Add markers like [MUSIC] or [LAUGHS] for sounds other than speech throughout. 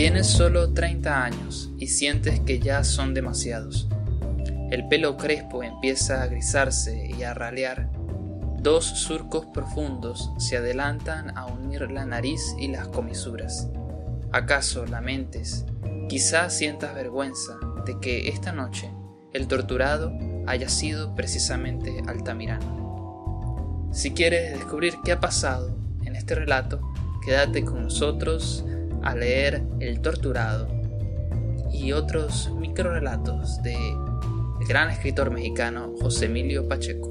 Tienes solo 30 años y sientes que ya son demasiados. El pelo crespo empieza a grisarse y a ralear. Dos surcos profundos se adelantan a unir la nariz y las comisuras. ¿Acaso lamentes? Quizás sientas vergüenza de que esta noche el torturado haya sido precisamente Altamirano. Si quieres descubrir qué ha pasado en este relato, quédate con nosotros a leer El torturado y otros microrelatos de el gran escritor mexicano José Emilio Pacheco.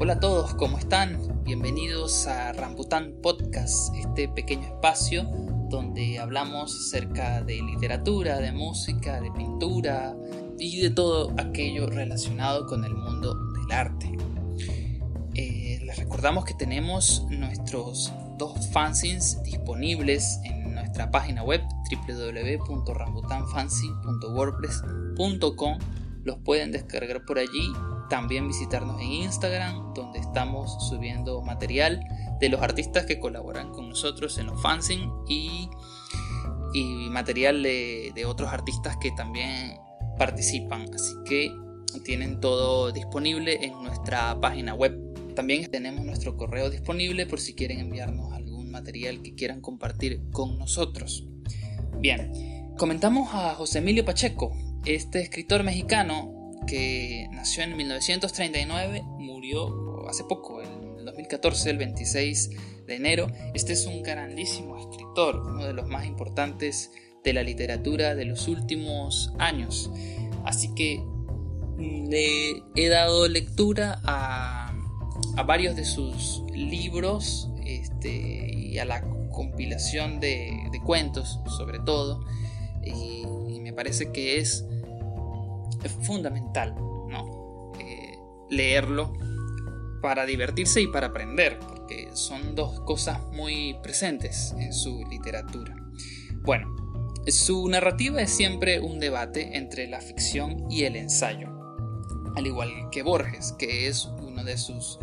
Hola a todos, ¿cómo están? Bienvenidos a Rambután Podcast, este pequeño espacio donde hablamos acerca de literatura, de música, de pintura y de todo aquello relacionado con el mundo del arte. Recordamos que tenemos nuestros dos fanzines disponibles en nuestra página web www.rambutanfancy.wordpress.com. Los pueden descargar por allí. También visitarnos en Instagram, donde estamos subiendo material de los artistas que colaboran con nosotros en los fanzines y, y material de, de otros artistas que también participan. Así que tienen todo disponible en nuestra página web. También tenemos nuestro correo disponible por si quieren enviarnos material que quieran compartir con nosotros. Bien, comentamos a José Emilio Pacheco, este escritor mexicano que nació en 1939, murió hace poco, en 2014, el 26 de enero. Este es un grandísimo escritor, uno de los más importantes de la literatura de los últimos años. Así que mm, le he dado lectura a, a varios de sus libros este, y a la compilación de, cuentos sobre todo y, me parece que es, fundamental ¿no? Eh, leerlo para divertirse y para aprender porque son dos cosas muy presentes en su literatura bueno su narrativa es siempre un debate entre la ficción y el ensayo al igual que Borges que es uno de sus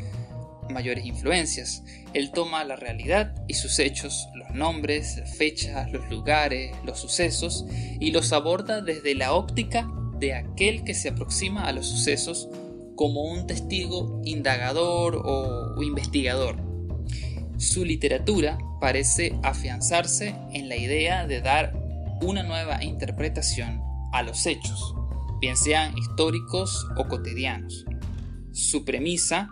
mayores influencias. Él toma la realidad y sus hechos, los nombres, fechas, los lugares, los sucesos, y los aborda desde la óptica de aquel que se aproxima a los sucesos como un testigo indagador o, investigador. Su literatura parece afianzarse en la idea de dar una nueva interpretación a los hechos, bien sean históricos o cotidianos. Su premisa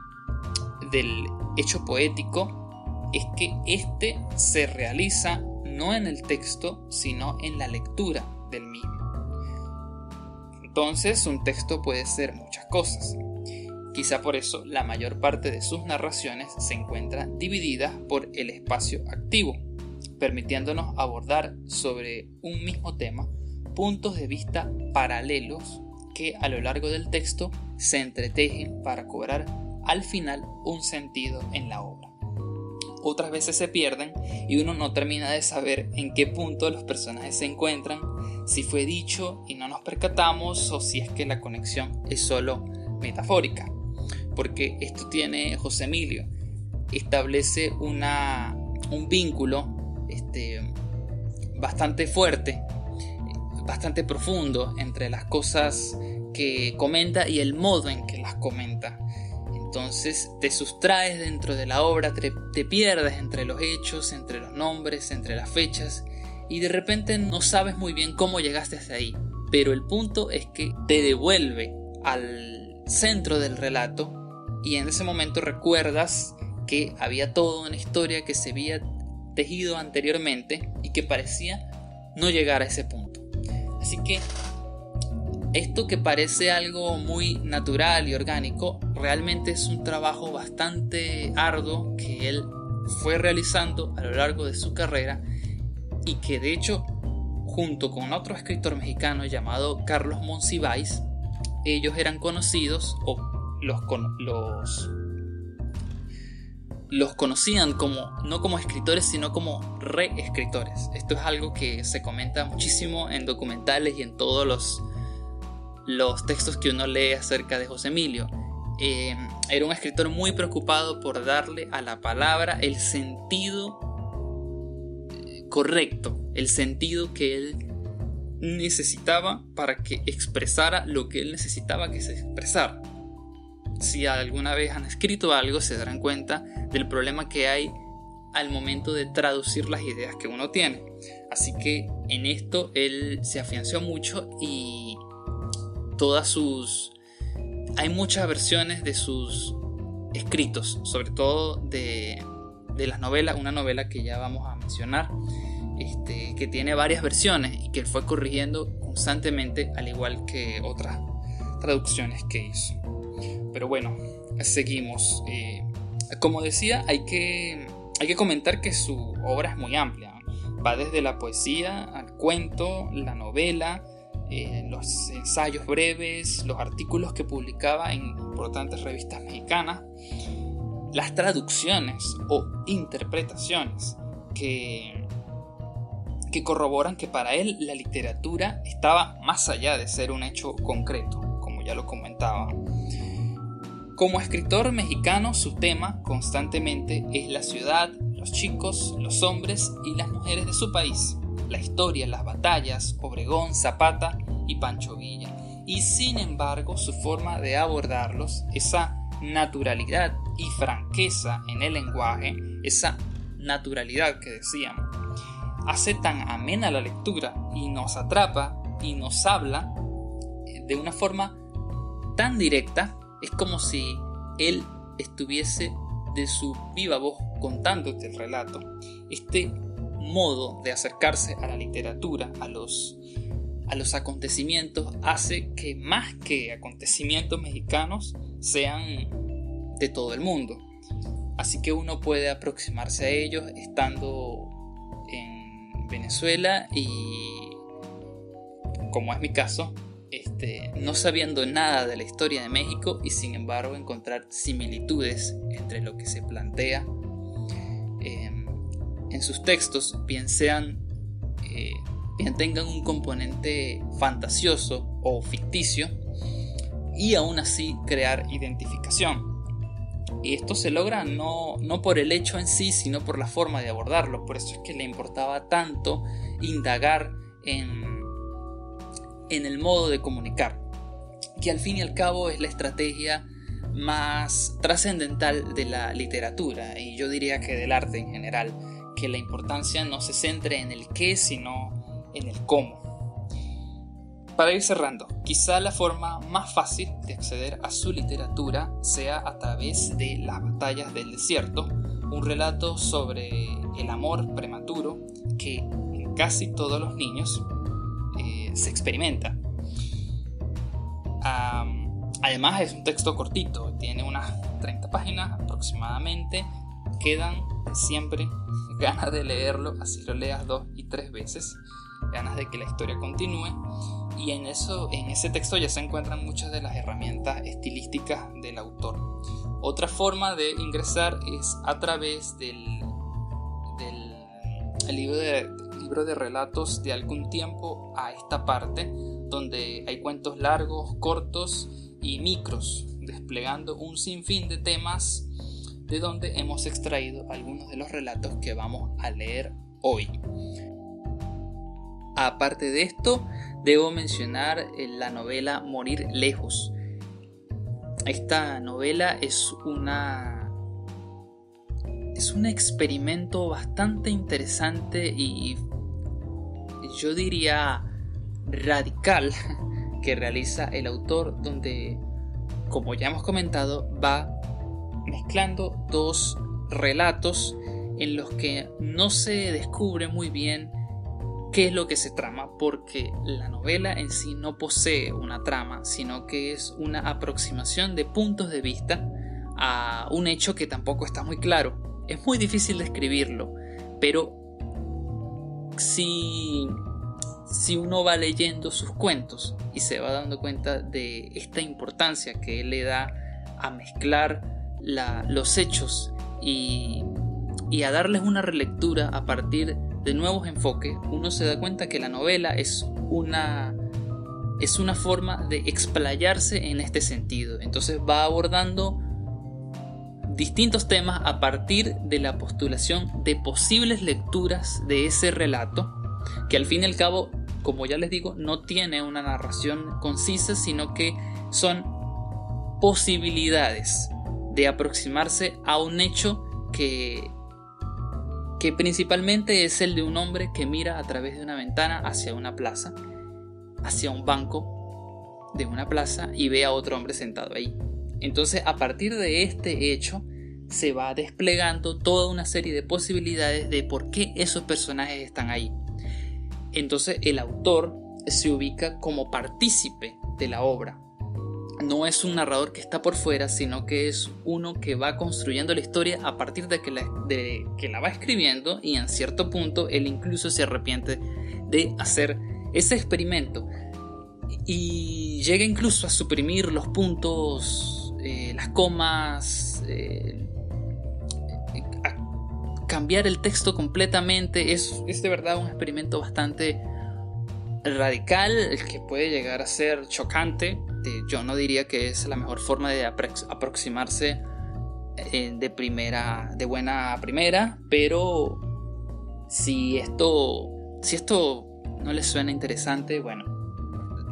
del hecho poético es que éste se realiza no en el texto, sino en la lectura del mismo. Entonces, un texto puede ser muchas cosas. Quizá por eso la mayor parte de sus narraciones se encuentran divididas por el espacio activo, permitiéndonos abordar sobre un mismo tema puntos de vista paralelos que a lo largo del texto se entretejen para cobrar al final un sentido en la obra. Otras veces se pierden y uno no termina de saber en qué punto los personajes se encuentran, si fue dicho y no nos percatamos o si es que la conexión es solo metafórica. Porque esto tiene José Emilio, establece una, un vínculo este, bastante fuerte, bastante profundo entre las cosas que comenta y el modo en que las comenta. Entonces te sustraes dentro de la obra, te, pierdes entre los hechos, entre los nombres, entre las fechas y de repente no sabes muy bien cómo llegaste hasta ahí. Pero el punto es que te devuelve al centro del relato y en ese momento recuerdas que había toda una historia que se había tejido anteriormente y que parecía no llegar a ese punto. Así que esto que parece algo muy natural y orgánico, realmente es un trabajo bastante arduo que él fue realizando a lo largo de su carrera y que de hecho, junto con otro escritor mexicano llamado Carlos Monsiváis, ellos eran conocidos o los, los, los conocían como no como escritores sino como reescritores. Esto es algo que se comenta muchísimo en documentales y en todos los los textos que uno lee acerca de José Emilio. Eh, era un escritor muy preocupado por darle a la palabra el sentido correcto, el sentido que él necesitaba para que expresara lo que él necesitaba que se expresara. Si alguna vez han escrito algo, se darán cuenta del problema que hay al momento de traducir las ideas que uno tiene. Así que en esto él se afianzó mucho y todas sus... Hay muchas versiones de sus escritos, sobre todo de, de las novelas, una novela que ya vamos a mencionar, este, que tiene varias versiones y que él fue corrigiendo constantemente, al igual que otras traducciones que hizo. Pero bueno, seguimos. Eh, como decía, hay que, hay que comentar que su obra es muy amplia. Va desde la poesía al cuento, la novela, eh, los ensayos breves, los artículos que publicaba en importantes revistas mexicanas, las traducciones o interpretaciones que, que corroboran que para él la literatura estaba más allá de ser un hecho concreto, como ya lo comentaba. Como escritor mexicano, su tema constantemente es la ciudad, los chicos, los hombres y las mujeres de su país, la historia, las batallas, Obregón, Zapata y Pancho Villa. Y sin embargo, su forma de abordarlos, esa naturalidad y franqueza en el lenguaje, esa naturalidad que decíamos, hace tan amena la lectura y nos atrapa y nos habla de una forma tan directa es como si él estuviese de su viva voz contándote el relato. Este modo de acercarse a la literatura, a los, a los acontecimientos, hace que más que acontecimientos mexicanos sean de todo el mundo. Así que uno puede aproximarse a ellos estando en Venezuela y, como es mi caso, este, no sabiendo nada de la historia de México y sin embargo encontrar similitudes entre lo que se plantea em, en sus textos, bien sean, eh, bien tengan un componente fantasioso o ficticio, y aún así crear identificación. Y esto se logra no, no por el hecho en sí, sino por la forma de abordarlo. Por eso es que le importaba tanto indagar en en el modo de comunicar, que al fin y al cabo es la estrategia más trascendental de la literatura y yo diría que del arte en general, que la importancia no se centre en el qué, sino en el cómo. Para ir cerrando, quizá la forma más fácil de acceder a su literatura sea a través de Las batallas del desierto, un relato sobre el amor prematuro que en casi todos los niños se experimenta. además es un texto cortito, tiene unas 30 páginas aproximadamente. Quedan siempre [LAUGHS] ganas de leerlo, así lo leas dos y tres veces, ganas de que la historia continúe. Y en, eso, en ese texto ya se encuentran muchas de las herramientas estilísticas del autor. Otra forma de ingresar es a través del, del libro de, libro de relatos de algún tiempo a esta parte, donde hay cuentos largos, cortos y micros, desplegando un sinfín de temas de donde hemos extraído algunos de los relatos que vamos a leer hoy. Aparte de esto, debo mencionar la novela Morir lejos. Esta novela es una es un experimento bastante interesante y yo diría radical [LAUGHS] que realiza el autor donde, como ya hemos comentado, va mezclando dos relatos en los que no se descubre muy bien qué es lo que se trama, porque la novela en sí no posee una trama, sino que es una aproximación de puntos de vista a un hecho que tampoco está muy claro. Es muy difícil describirlo, pero si, si uno va leyendo sus cuentos y se va dando cuenta de esta importancia que él le da a mezclar los hechos y, y a darles una relectura a partir de nuevos enfoques, uno se da cuenta que la novela es una es una forma de explayarse en este sentido. Entonces va abordando distintos temas a partir de la postulación de posibles lecturas de ese relato, que al fin y al cabo, como ya les digo, no tiene una narración concisa, sino que son posibilidades de aproximarse a un hecho que, que principalmente es el de un hombre que mira a través de una ventana hacia una plaza, hacia un banco de una plaza y ve a otro hombre sentado ahí. Entonces, a partir de este hecho, se va desplegando toda una serie de posibilidades de por qué esos personajes están ahí. Entonces, el autor se ubica como partícipe de la obra. No es un narrador que está por fuera, sino que es uno que va construyendo la historia a partir de que la, de que la va escribiendo y en cierto punto él incluso se arrepiente de hacer ese experimento y llega incluso a suprimir los puntos eh, las comas, eh, cambiar el texto completamente. Es, es de verdad un experimento bastante radical, que puede llegar a ser chocante. Yo no diría que es la mejor forma de aproximarse eh, de primera, de buena a primera, pero si esto, si esto no les suena interesante, bueno,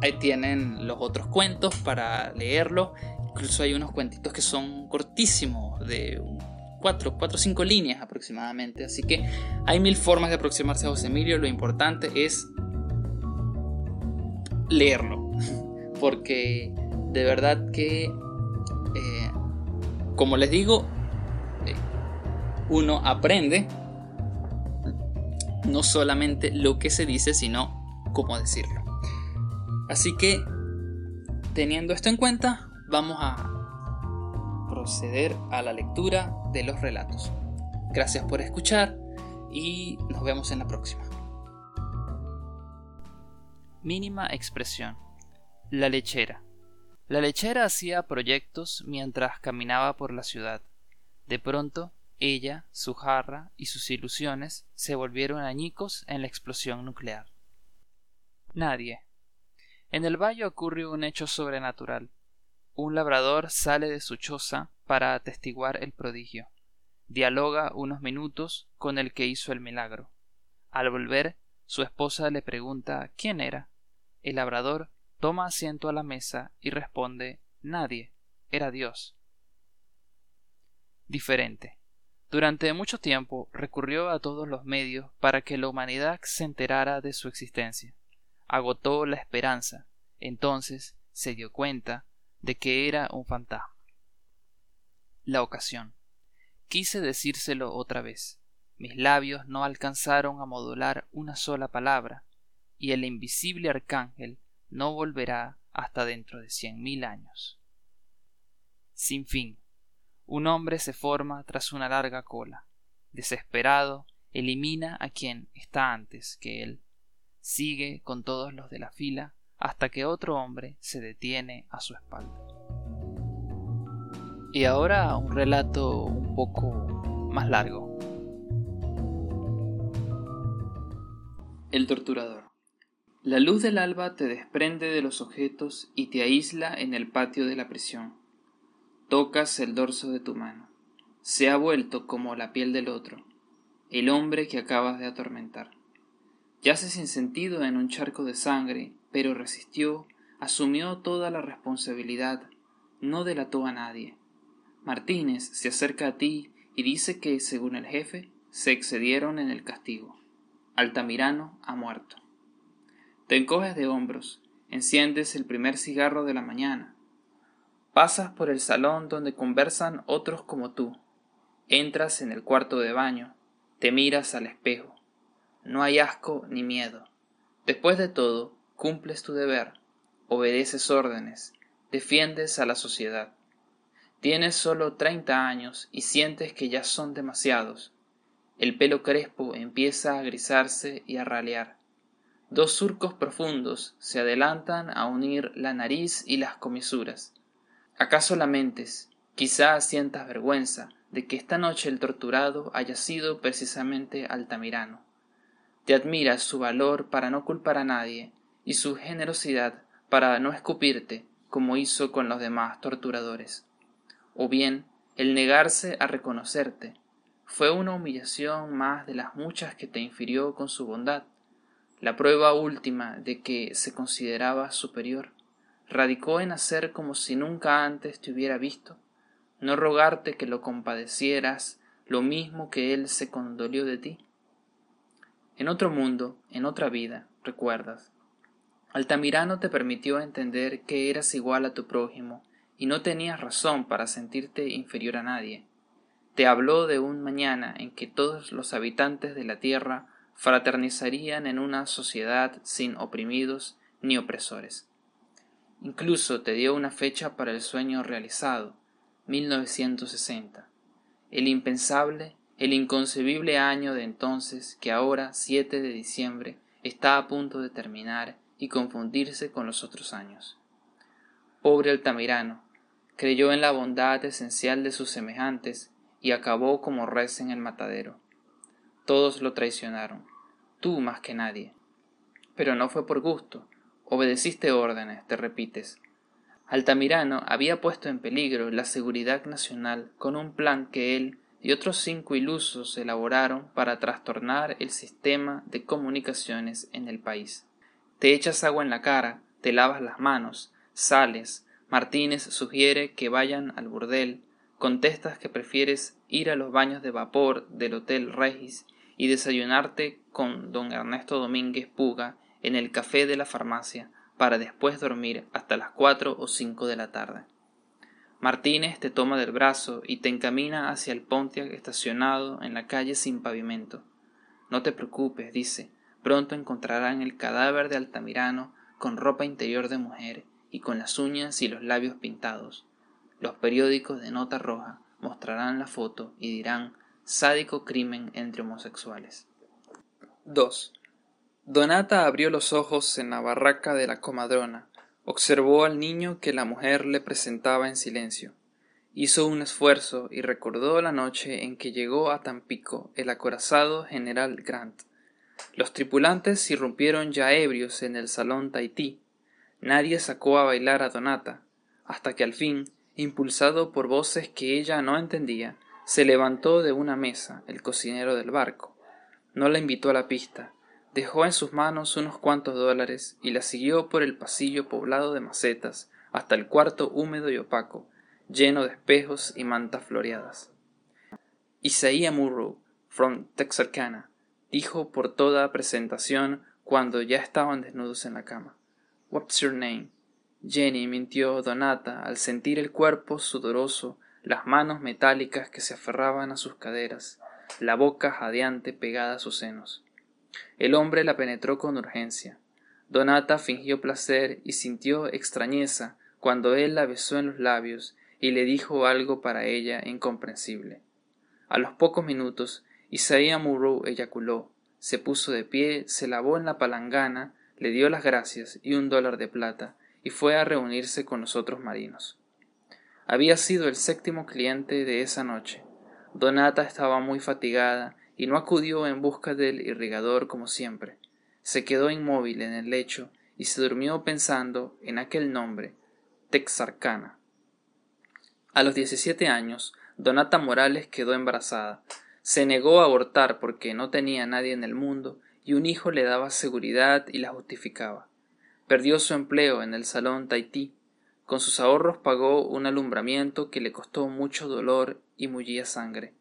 ahí tienen los otros cuentos para leerlo Incluso hay unos cuentitos que son cortísimos, de 4 o 5 líneas aproximadamente. Así que hay mil formas de aproximarse a José Emilio. Lo importante es leerlo. Porque de verdad que, eh, como les digo, eh, uno aprende no solamente lo que se dice, sino cómo decirlo. Así que, teniendo esto en cuenta, vamos a proceder a la lectura de los relatos. Gracias por escuchar y nos vemos en la próxima. Mínima expresión. La lechera. La lechera hacía proyectos mientras caminaba por la ciudad. De pronto, ella, su jarra y sus ilusiones se volvieron añicos en la explosión nuclear. Nadie. En el valle ocurre un hecho sobrenatural un labrador sale de su choza para atestiguar el prodigio. Dialoga unos minutos con el que hizo el milagro. Al volver, su esposa le pregunta quién era. El labrador toma asiento a la mesa y responde nadie, era Dios. Diferente. Durante mucho tiempo recurrió a todos los medios para que la humanidad se enterara de su existencia. Agotó la esperanza. Entonces se dio cuenta de que era un fantasma. La ocasión. Quise decírselo otra vez. Mis labios no alcanzaron a modular una sola palabra, y el invisible arcángel no volverá hasta dentro de cien mil años. Sin fin. Un hombre se forma tras una larga cola. Desesperado, elimina a quien está antes que él. Sigue con todos los de la fila hasta que otro hombre se detiene a su espalda. Y ahora un relato un poco más largo. El torturador. La luz del alba te desprende de los objetos y te aísla en el patio de la prisión. Tocas el dorso de tu mano. Se ha vuelto como la piel del otro, el hombre que acabas de atormentar. Yace sin sentido en un charco de sangre pero resistió, asumió toda la responsabilidad, no delató a nadie. Martínez se acerca a ti y dice que, según el jefe, se excedieron en el castigo. Altamirano ha muerto. Te encoges de hombros, enciendes el primer cigarro de la mañana. Pasas por el salón donde conversan otros como tú. Entras en el cuarto de baño, te miras al espejo. No hay asco ni miedo. Después de todo, cumples tu deber, obedeces órdenes, defiendes a la sociedad. Tienes solo treinta años y sientes que ya son demasiados. El pelo crespo empieza a grisarse y a ralear. Dos surcos profundos se adelantan a unir la nariz y las comisuras. ¿Acaso lamentes, quizá sientas vergüenza de que esta noche el torturado haya sido precisamente Altamirano? Te admiras su valor para no culpar a nadie, y su generosidad para no escupirte como hizo con los demás torturadores. O bien el negarse a reconocerte, fue una humillación más de las muchas que te infirió con su bondad. La prueba última de que se consideraba superior radicó en hacer como si nunca antes te hubiera visto, no rogarte que lo compadecieras lo mismo que él se condolió de ti. En otro mundo, en otra vida, recuerdas, Altamirano te permitió entender que eras igual a tu prójimo y no tenías razón para sentirte inferior a nadie. Te habló de un mañana en que todos los habitantes de la tierra fraternizarían en una sociedad sin oprimidos ni opresores. Incluso te dio una fecha para el sueño realizado, 1960, el impensable, el inconcebible año de entonces que ahora, 7 de diciembre, está a punto de terminar y confundirse con los otros años. Pobre Altamirano, creyó en la bondad esencial de sus semejantes y acabó como res en el matadero. Todos lo traicionaron, tú más que nadie. Pero no fue por gusto, obedeciste órdenes, te repites. Altamirano había puesto en peligro la seguridad nacional con un plan que él y otros cinco ilusos elaboraron para trastornar el sistema de comunicaciones en el país. Te echas agua en la cara, te lavas las manos, sales, Martínez sugiere que vayan al burdel, contestas que prefieres ir a los baños de vapor del Hotel Regis y desayunarte con don Ernesto Domínguez Puga en el café de la farmacia para después dormir hasta las cuatro o cinco de la tarde. Martínez te toma del brazo y te encamina hacia el Pontiac estacionado en la calle sin pavimento. No te preocupes, dice, pronto encontrarán el cadáver de Altamirano con ropa interior de mujer y con las uñas y los labios pintados. Los periódicos de nota roja mostrarán la foto y dirán sádico crimen entre homosexuales. 2. Donata abrió los ojos en la barraca de la comadrona, observó al niño que la mujer le presentaba en silencio. Hizo un esfuerzo y recordó la noche en que llegó a Tampico el acorazado general Grant. Los tripulantes irrumpieron ya ebrios en el salón Tahití. Nadie sacó a bailar a Donata, hasta que al fin, impulsado por voces que ella no entendía, se levantó de una mesa el cocinero del barco. No la invitó a la pista, dejó en sus manos unos cuantos dólares y la siguió por el pasillo poblado de macetas hasta el cuarto húmedo y opaco, lleno de espejos y mantas floreadas. Isaías Murrow, from Texarkana, dijo por toda presentación cuando ya estaban desnudos en la cama. What's your name? Jenny mintió Donata al sentir el cuerpo sudoroso, las manos metálicas que se aferraban a sus caderas, la boca jadeante pegada a sus senos. El hombre la penetró con urgencia. Donata fingió placer y sintió extrañeza cuando él la besó en los labios y le dijo algo para ella incomprensible. A los pocos minutos Isaías Murrow eyaculó, se puso de pie, se lavó en la palangana, le dio las gracias y un dólar de plata, y fue a reunirse con los otros marinos. Había sido el séptimo cliente de esa noche. Donata estaba muy fatigada y no acudió en busca del irrigador como siempre. Se quedó inmóvil en el lecho y se durmió pensando en aquel nombre, Texarkana. A los diecisiete años, Donata Morales quedó embarazada, se negó a abortar porque no tenía nadie en el mundo y un hijo le daba seguridad y la justificaba. Perdió su empleo en el salón Tahití. Con sus ahorros pagó un alumbramiento que le costó mucho dolor y mullía sangre.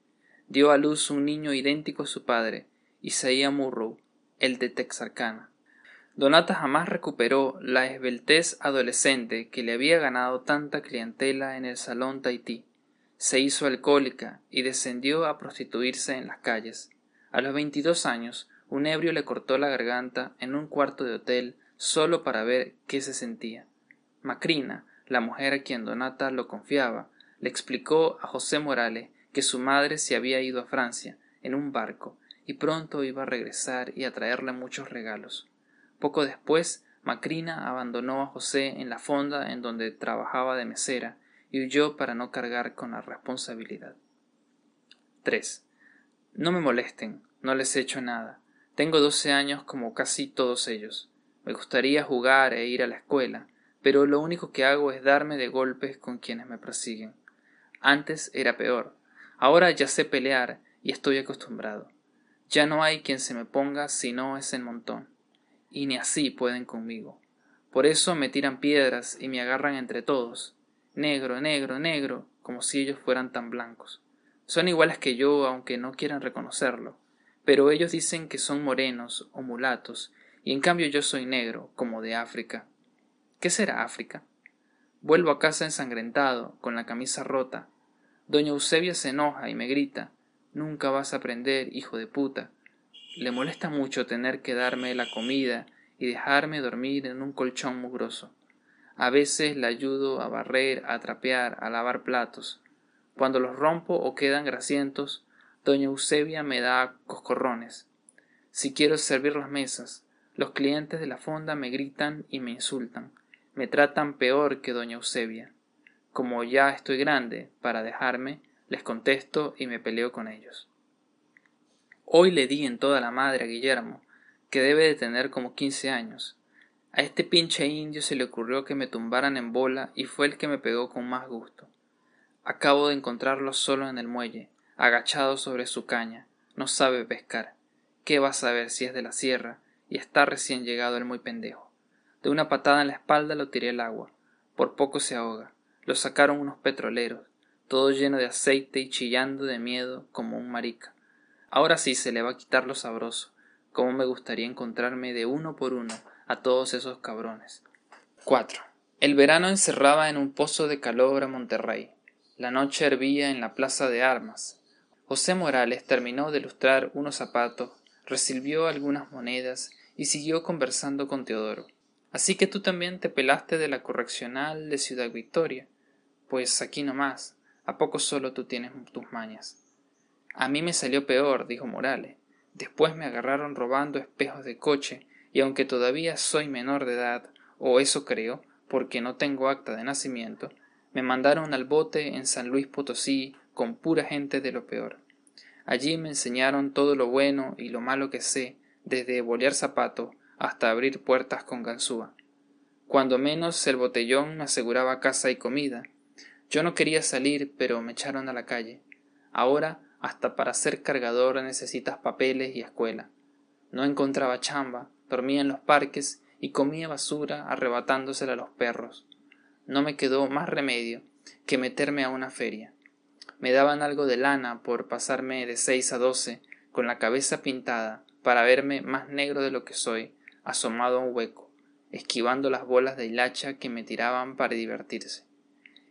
Dio a luz un niño idéntico a su padre, Isaías Murrow, el de Texarkana. Donata jamás recuperó la esbeltez adolescente que le había ganado tanta clientela en el salón Tahití se hizo alcohólica y descendió a prostituirse en las calles. A los veintidós años, un ebrio le cortó la garganta en un cuarto de hotel solo para ver qué se sentía. Macrina, la mujer a quien Donata lo confiaba, le explicó a José Morales que su madre se había ido a Francia en un barco y pronto iba a regresar y a traerle muchos regalos. Poco después, Macrina abandonó a José en la fonda en donde trabajaba de mesera y huyó para no cargar con la responsabilidad. 3. No me molesten, no les he hecho nada. Tengo doce años como casi todos ellos. Me gustaría jugar e ir a la escuela, pero lo único que hago es darme de golpes con quienes me persiguen. Antes era peor. Ahora ya sé pelear y estoy acostumbrado. Ya no hay quien se me ponga si no es en montón. Y ni así pueden conmigo. Por eso me tiran piedras y me agarran entre todos. Negro, negro, negro, como si ellos fueran tan blancos. Son iguales que yo, aunque no quieran reconocerlo. Pero ellos dicen que son morenos o mulatos, y en cambio yo soy negro, como de África. ¿Qué será África? Vuelvo a casa ensangrentado, con la camisa rota. Doña Eusebia se enoja y me grita Nunca vas a aprender, hijo de puta. Le molesta mucho tener que darme la comida y dejarme dormir en un colchón mugroso. A veces la ayudo a barrer, a trapear, a lavar platos. Cuando los rompo o quedan grasientos, doña Eusebia me da coscorrones. Si quiero servir las mesas, los clientes de la fonda me gritan y me insultan. Me tratan peor que doña Eusebia. Como ya estoy grande para dejarme, les contesto y me peleo con ellos. Hoy le di en toda la madre a Guillermo, que debe de tener como quince años. A este pinche indio se le ocurrió que me tumbaran en bola y fue el que me pegó con más gusto. Acabo de encontrarlo solo en el muelle, agachado sobre su caña. No sabe pescar. ¿Qué va a saber si es de la sierra? Y está recién llegado el muy pendejo. De una patada en la espalda lo tiré al agua. Por poco se ahoga. Lo sacaron unos petroleros todo lleno de aceite y chillando de miedo como un marica. Ahora sí se le va a quitar lo sabroso. Cómo me gustaría encontrarme de uno por uno a todos esos cabrones. 4. El verano encerraba en un pozo de calor a Monterrey. La noche hervía en la plaza de armas. José Morales terminó de lustrar unos zapatos, recibió algunas monedas y siguió conversando con Teodoro. Así que tú también te pelaste de la correccional de Ciudad Victoria. Pues aquí nomás, ¿A poco solo tú tienes tus mañas? A mí me salió peor, dijo Morales. Después me agarraron robando espejos de coche, y aunque todavía soy menor de edad, o eso creo, porque no tengo acta de nacimiento, me mandaron al bote en San Luis Potosí con pura gente de lo peor. Allí me enseñaron todo lo bueno y lo malo que sé, desde bolear zapatos hasta abrir puertas con ganzúa. Cuando menos el botellón aseguraba casa y comida, yo no quería salir, pero me echaron a la calle. Ahora hasta para ser cargador necesitas papeles y escuela. No encontraba chamba, dormía en los parques y comía basura arrebatándosela a los perros. No me quedó más remedio que meterme a una feria. Me daban algo de lana por pasarme de seis a doce con la cabeza pintada para verme más negro de lo que soy, asomado a un hueco, esquivando las bolas de hilacha que me tiraban para divertirse.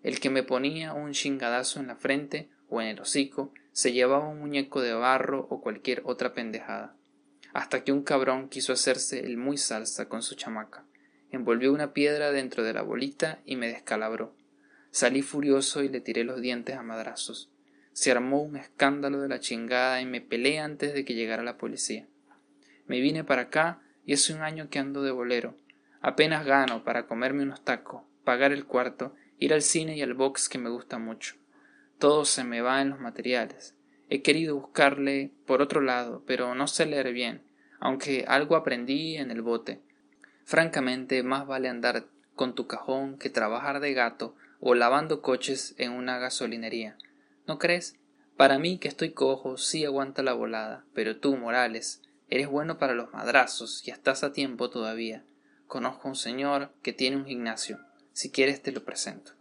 El que me ponía un chingadazo en la frente o en el hocico se llevaba un muñeco de barro o cualquier otra pendejada. Hasta que un cabrón quiso hacerse el muy salsa con su chamaca. Envolvió una piedra dentro de la bolita y me descalabró. Salí furioso y le tiré los dientes a madrazos. Se armó un escándalo de la chingada y me peleé antes de que llegara la policía. Me vine para acá y hace un año que ando de bolero. Apenas gano para comerme unos tacos, pagar el cuarto ir al cine y al box que me gusta mucho. Todo se me va en los materiales. He querido buscarle por otro lado, pero no sé leer bien, aunque algo aprendí en el bote. Francamente, más vale andar con tu cajón que trabajar de gato o lavando coches en una gasolinería. ¿No crees? Para mí, que estoy cojo, sí aguanta la volada, pero tú, Morales, eres bueno para los madrazos y estás a tiempo todavía. Conozco a un señor que tiene un gimnasio. Si quieres te lo presento.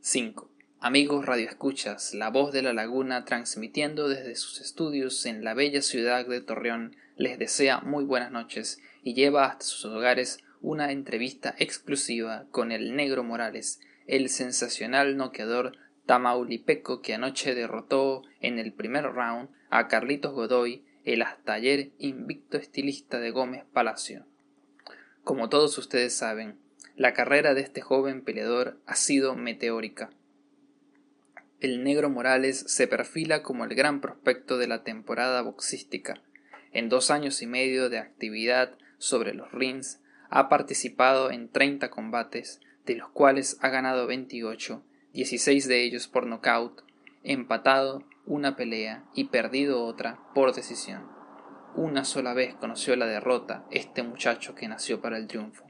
5. Amigos radioescuchas, la voz de la laguna transmitiendo desde sus estudios en la bella ciudad de Torreón les desea muy buenas noches y lleva hasta sus hogares una entrevista exclusiva con el negro Morales, el sensacional noqueador tamaulipeco que anoche derrotó en el primer round a Carlitos Godoy, el hasta ayer invicto estilista de Gómez Palacio. Como todos ustedes saben, la carrera de este joven peleador ha sido meteórica. El negro Morales se perfila como el gran prospecto de la temporada boxística. En dos años y medio de actividad sobre los rings ha participado en 30 combates, de los cuales ha ganado 28, 16 de ellos por nocaut, empatado una pelea y perdido otra por decisión. Una sola vez conoció la derrota este muchacho que nació para el triunfo.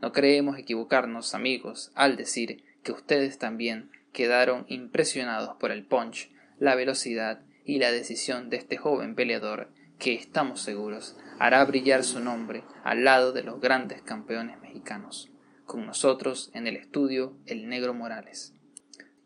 No creemos equivocarnos, amigos, al decir que ustedes también quedaron impresionados por el punch, la velocidad y la decisión de este joven peleador que estamos seguros hará brillar su nombre al lado de los grandes campeones mexicanos. Con nosotros en el estudio el negro Morales.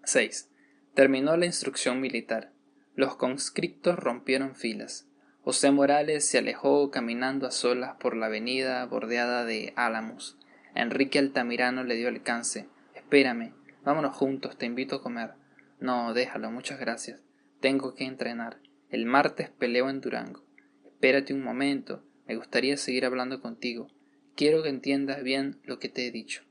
6. Terminó la instrucción militar. Los conscriptos rompieron filas. José Morales se alejó caminando a solas por la avenida bordeada de álamos. Enrique Altamirano le dio alcance. Espérame, vámonos juntos, te invito a comer. No, déjalo, muchas gracias. Tengo que entrenar. El martes peleo en Durango. Espérate un momento, me gustaría seguir hablando contigo. Quiero que entiendas bien lo que te he dicho.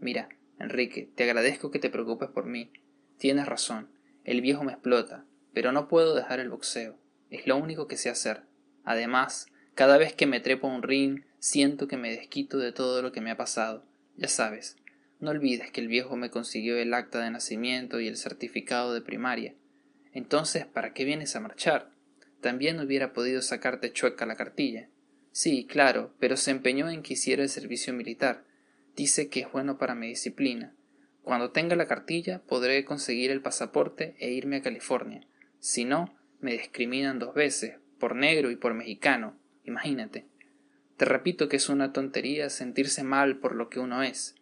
Mira, Enrique, te agradezco que te preocupes por mí. Tienes razón, el viejo me explota, pero no puedo dejar el boxeo. Es lo único que sé hacer. Además, cada vez que me trepo a un ring, siento que me desquito de todo lo que me ha pasado. Ya sabes, no olvides que el viejo me consiguió el acta de nacimiento y el certificado de primaria. Entonces, ¿para qué vienes a marchar? También hubiera podido sacarte chueca la cartilla. Sí, claro, pero se empeñó en que hiciera el servicio militar. Dice que es bueno para mi disciplina. Cuando tenga la cartilla podré conseguir el pasaporte e irme a California. Si no, me discriminan dos veces, por negro y por mexicano. Imagínate. Te repito que es una tontería sentirse mal por lo que uno es.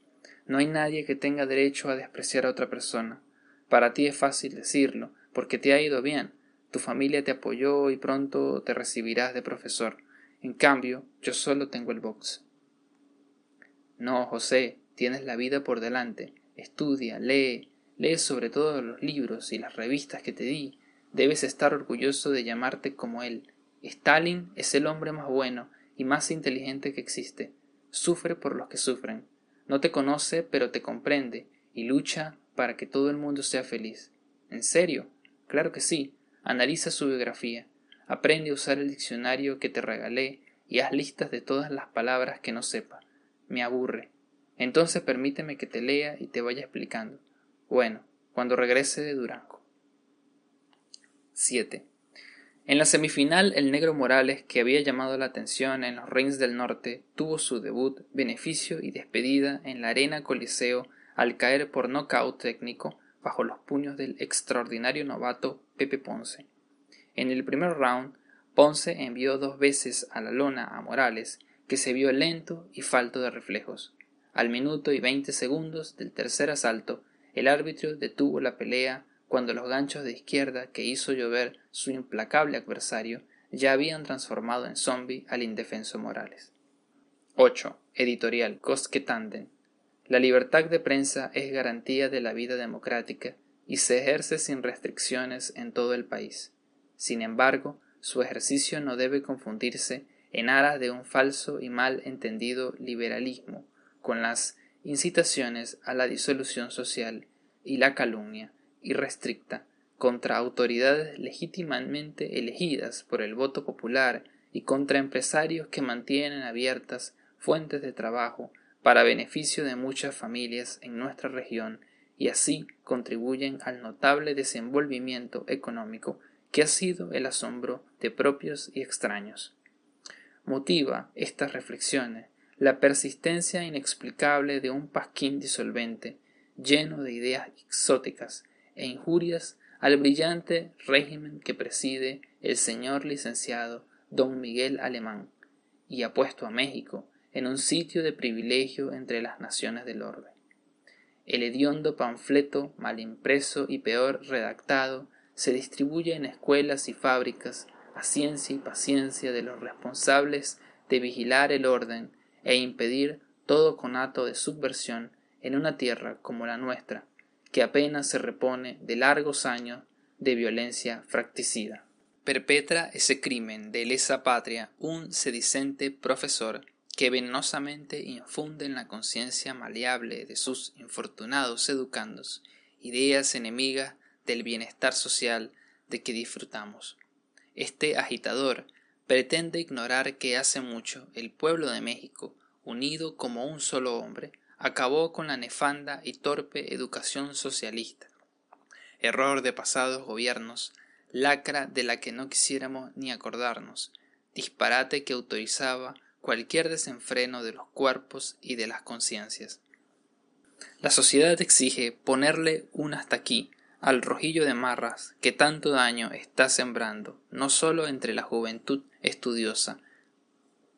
No hay nadie que tenga derecho a despreciar a otra persona. Para ti es fácil decirlo, porque te ha ido bien, tu familia te apoyó y pronto te recibirás de profesor. En cambio, yo solo tengo el box. No, José, tienes la vida por delante. Estudia, lee, lee sobre todo los libros y las revistas que te di. Debes estar orgulloso de llamarte como él. Stalin es el hombre más bueno y más inteligente que existe. Sufre por los que sufren. No te conoce, pero te comprende y lucha para que todo el mundo sea feliz. ¿En serio? Claro que sí. Analiza su biografía, aprende a usar el diccionario que te regalé y haz listas de todas las palabras que no sepa. Me aburre. Entonces permíteme que te lea y te vaya explicando. Bueno, cuando regrese de Durango. 7. En la semifinal, el negro Morales, que había llamado la atención en los rings del norte, tuvo su debut, beneficio y despedida en la arena Coliseo al caer por nocaut técnico bajo los puños del extraordinario novato Pepe Ponce. En el primer round, Ponce envió dos veces a la lona a Morales, que se vio lento y falto de reflejos. Al minuto y veinte segundos del tercer asalto, el árbitro detuvo la pelea cuando los ganchos de izquierda que hizo llover su implacable adversario ya habían transformado en zombie al indefenso Morales. 8. Editorial Cosquetanden la libertad de prensa es garantía de la vida democrática y se ejerce sin restricciones en todo el país. Sin embargo, su ejercicio no debe confundirse en aras de un falso y mal entendido liberalismo con las incitaciones a la disolución social y la calumnia irrestricta contra autoridades legítimamente elegidas por el voto popular y contra empresarios que mantienen abiertas fuentes de trabajo para beneficio de muchas familias en nuestra región y así contribuyen al notable desenvolvimiento económico que ha sido el asombro de propios y extraños. Motiva estas reflexiones la persistencia inexplicable de un pasquín disolvente, lleno de ideas exóticas e injurias al brillante régimen que preside el señor licenciado don Miguel Alemán, y apuesto a México en un sitio de privilegio entre las naciones del orbe. El hediondo panfleto, mal impreso y peor redactado, se distribuye en escuelas y fábricas a ciencia y paciencia de los responsables de vigilar el orden e impedir todo conato de subversión en una tierra como la nuestra, que apenas se repone de largos años de violencia fracticida. Perpetra ese crimen de lesa patria un sedicente profesor que venenosamente infunde en la conciencia maleable de sus infortunados educandos ideas enemigas del bienestar social de que disfrutamos. Este agitador pretende ignorar que hace mucho el pueblo de México, unido como un solo hombre, acabó con la nefanda y torpe educación socialista, error de pasados gobiernos, lacra de la que no quisiéramos ni acordarnos, disparate que autorizaba cualquier desenfreno de los cuerpos y de las conciencias. La sociedad exige ponerle un hasta aquí al rojillo de marras que tanto daño está sembrando, no solo entre la juventud estudiosa,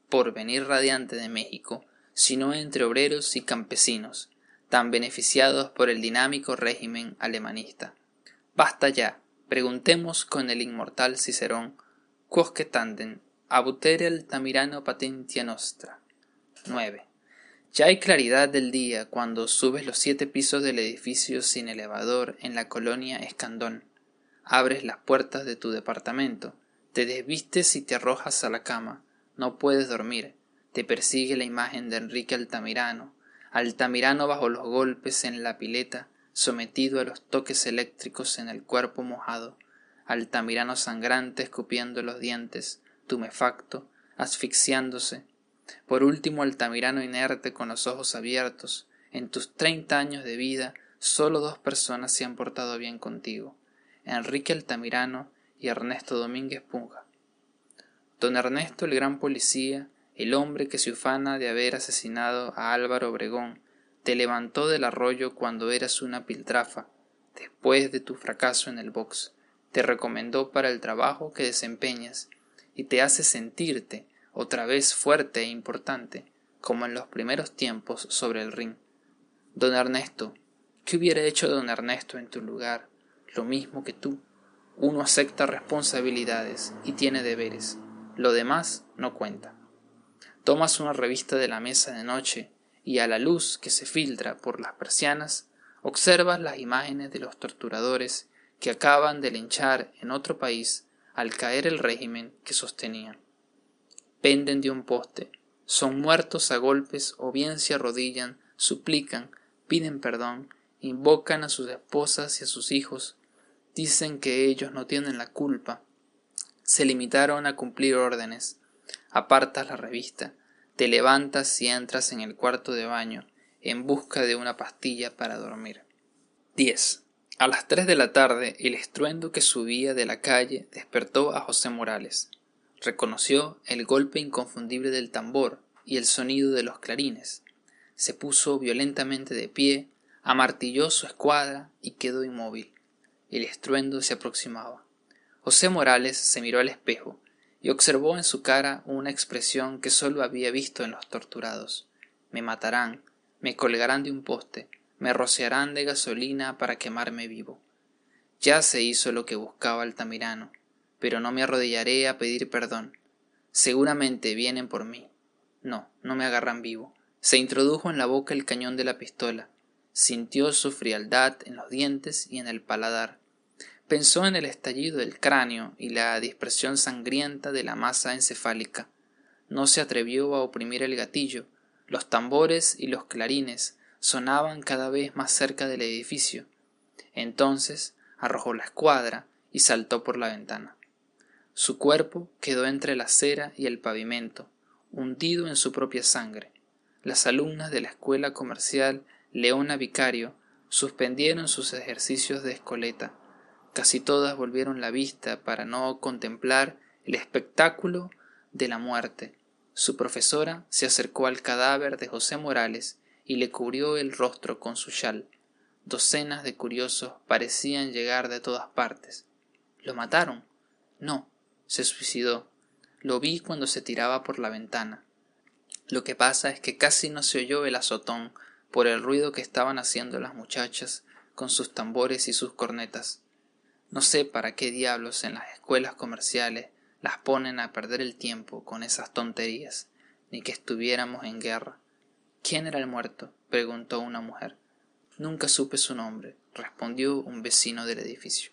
por venir radiante de México, sino entre obreros y campesinos, tan beneficiados por el dinámico régimen alemanista. Basta ya, preguntemos con el inmortal Cicerón, quosque tandem abutere Altamirano patentia nostra. 9. Ya hay claridad del día cuando subes los siete pisos del edificio sin elevador en la colonia Escandón. Abres las puertas de tu departamento, te desvistes y te arrojas a la cama. No puedes dormir. Te persigue la imagen de Enrique Altamirano, Altamirano bajo los golpes en la pileta, sometido a los toques eléctricos en el cuerpo mojado, Altamirano sangrante escupiendo los dientes, tumefacto, asfixiándose, por último Altamirano inerte con los ojos abiertos, en tus treinta años de vida solo dos personas se han portado bien contigo, Enrique Altamirano y Ernesto Domínguez Punja. Don Ernesto el gran policía, el hombre que se ufana de haber asesinado a Álvaro Obregón, te levantó del arroyo cuando eras una piltrafa, después de tu fracaso en el box, te recomendó para el trabajo que desempeñas y te hace sentirte otra vez fuerte e importante, como en los primeros tiempos sobre el ring. Don Ernesto, ¿qué hubiera hecho don Ernesto en tu lugar? Lo mismo que tú. Uno acepta responsabilidades y tiene deberes. Lo demás no cuenta. Tomas una revista de la mesa de noche y a la luz que se filtra por las persianas observas las imágenes de los torturadores que acaban de linchar en otro país al caer el régimen que sostenían. Penden de un poste, son muertos a golpes o bien se arrodillan, suplican, piden perdón, invocan a sus esposas y a sus hijos, dicen que ellos no tienen la culpa, se limitaron a cumplir órdenes, apartas la revista, te levantas y entras en el cuarto de baño en busca de una pastilla para dormir. 10. A las tres de la tarde el estruendo que subía de la calle despertó a José Morales. Reconoció el golpe inconfundible del tambor y el sonido de los clarines. Se puso violentamente de pie, amartilló su escuadra y quedó inmóvil. El estruendo se aproximaba. José Morales se miró al espejo y observó en su cara una expresión que sólo había visto en los torturados. Me matarán, me colgarán de un poste, me rociarán de gasolina para quemarme vivo. Ya se hizo lo que buscaba Altamirano, pero no me arrodillaré a pedir perdón. Seguramente vienen por mí. No, no me agarran vivo. Se introdujo en la boca el cañón de la pistola. Sintió su frialdad en los dientes y en el paladar. Pensó en el estallido del cráneo y la dispersión sangrienta de la masa encefálica. No se atrevió a oprimir el gatillo. Los tambores y los clarines sonaban cada vez más cerca del edificio. Entonces arrojó la escuadra y saltó por la ventana. Su cuerpo quedó entre la acera y el pavimento, hundido en su propia sangre. Las alumnas de la escuela comercial Leona Vicario suspendieron sus ejercicios de escoleta. Casi todas volvieron la vista para no contemplar el espectáculo de la muerte. Su profesora se acercó al cadáver de José Morales y le cubrió el rostro con su chal. Docenas de curiosos parecían llegar de todas partes. ¿Lo mataron? No, se suicidó. Lo vi cuando se tiraba por la ventana. Lo que pasa es que casi no se oyó el azotón por el ruido que estaban haciendo las muchachas con sus tambores y sus cornetas. No sé para qué diablos en las escuelas comerciales las ponen a perder el tiempo con esas tonterías, ni que estuviéramos en guerra. ¿Quién era el muerto? preguntó una mujer. Nunca supe su nombre, respondió un vecino del edificio.